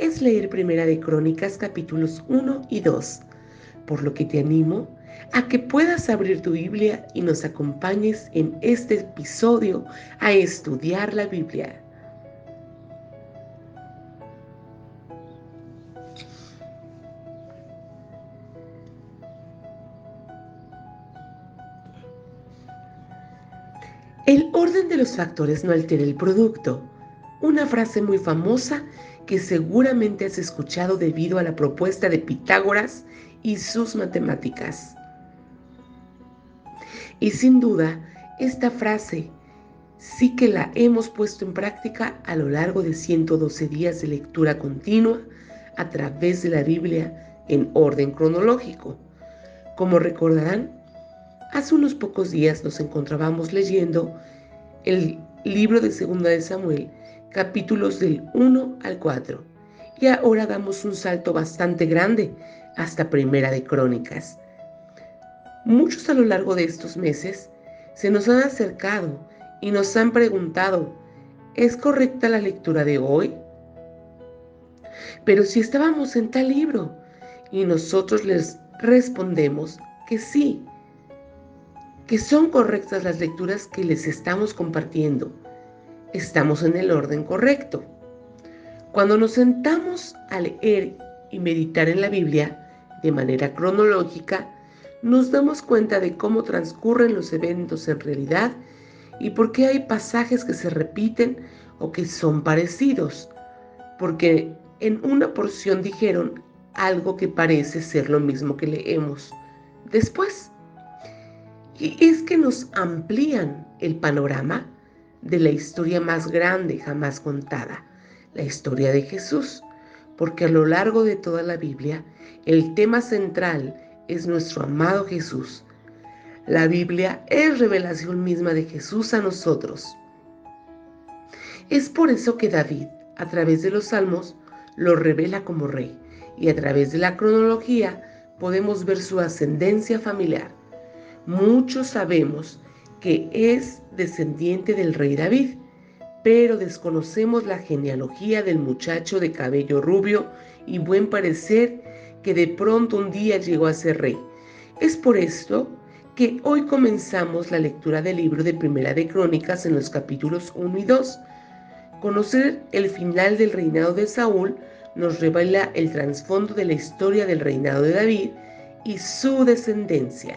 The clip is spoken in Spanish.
es leer Primera de Crónicas capítulos 1 y 2, por lo que te animo a que puedas abrir tu Biblia y nos acompañes en este episodio a estudiar la Biblia. El orden de los factores no altera el producto. Una frase muy famosa que seguramente has escuchado debido a la propuesta de Pitágoras y sus matemáticas. Y sin duda, esta frase sí que la hemos puesto en práctica a lo largo de 112 días de lectura continua a través de la Biblia en orden cronológico. Como recordarán, hace unos pocos días nos encontrábamos leyendo el libro de Segunda de Samuel capítulos del 1 al 4. Y ahora damos un salto bastante grande hasta Primera de Crónicas. Muchos a lo largo de estos meses se nos han acercado y nos han preguntado, ¿es correcta la lectura de hoy? Pero si estábamos en tal libro y nosotros les respondemos que sí, que son correctas las lecturas que les estamos compartiendo estamos en el orden correcto. Cuando nos sentamos a leer y meditar en la Biblia de manera cronológica, nos damos cuenta de cómo transcurren los eventos en realidad y por qué hay pasajes que se repiten o que son parecidos. Porque en una porción dijeron algo que parece ser lo mismo que leemos después. Y es que nos amplían el panorama de la historia más grande jamás contada, la historia de Jesús, porque a lo largo de toda la Biblia el tema central es nuestro amado Jesús. La Biblia es revelación misma de Jesús a nosotros. Es por eso que David, a través de los salmos, lo revela como rey y a través de la cronología podemos ver su ascendencia familiar. Muchos sabemos que es descendiente del rey David, pero desconocemos la genealogía del muchacho de cabello rubio y buen parecer que de pronto un día llegó a ser rey. Es por esto que hoy comenzamos la lectura del libro de Primera de Crónicas en los capítulos 1 y 2. Conocer el final del reinado de Saúl nos revela el trasfondo de la historia del reinado de David y su descendencia.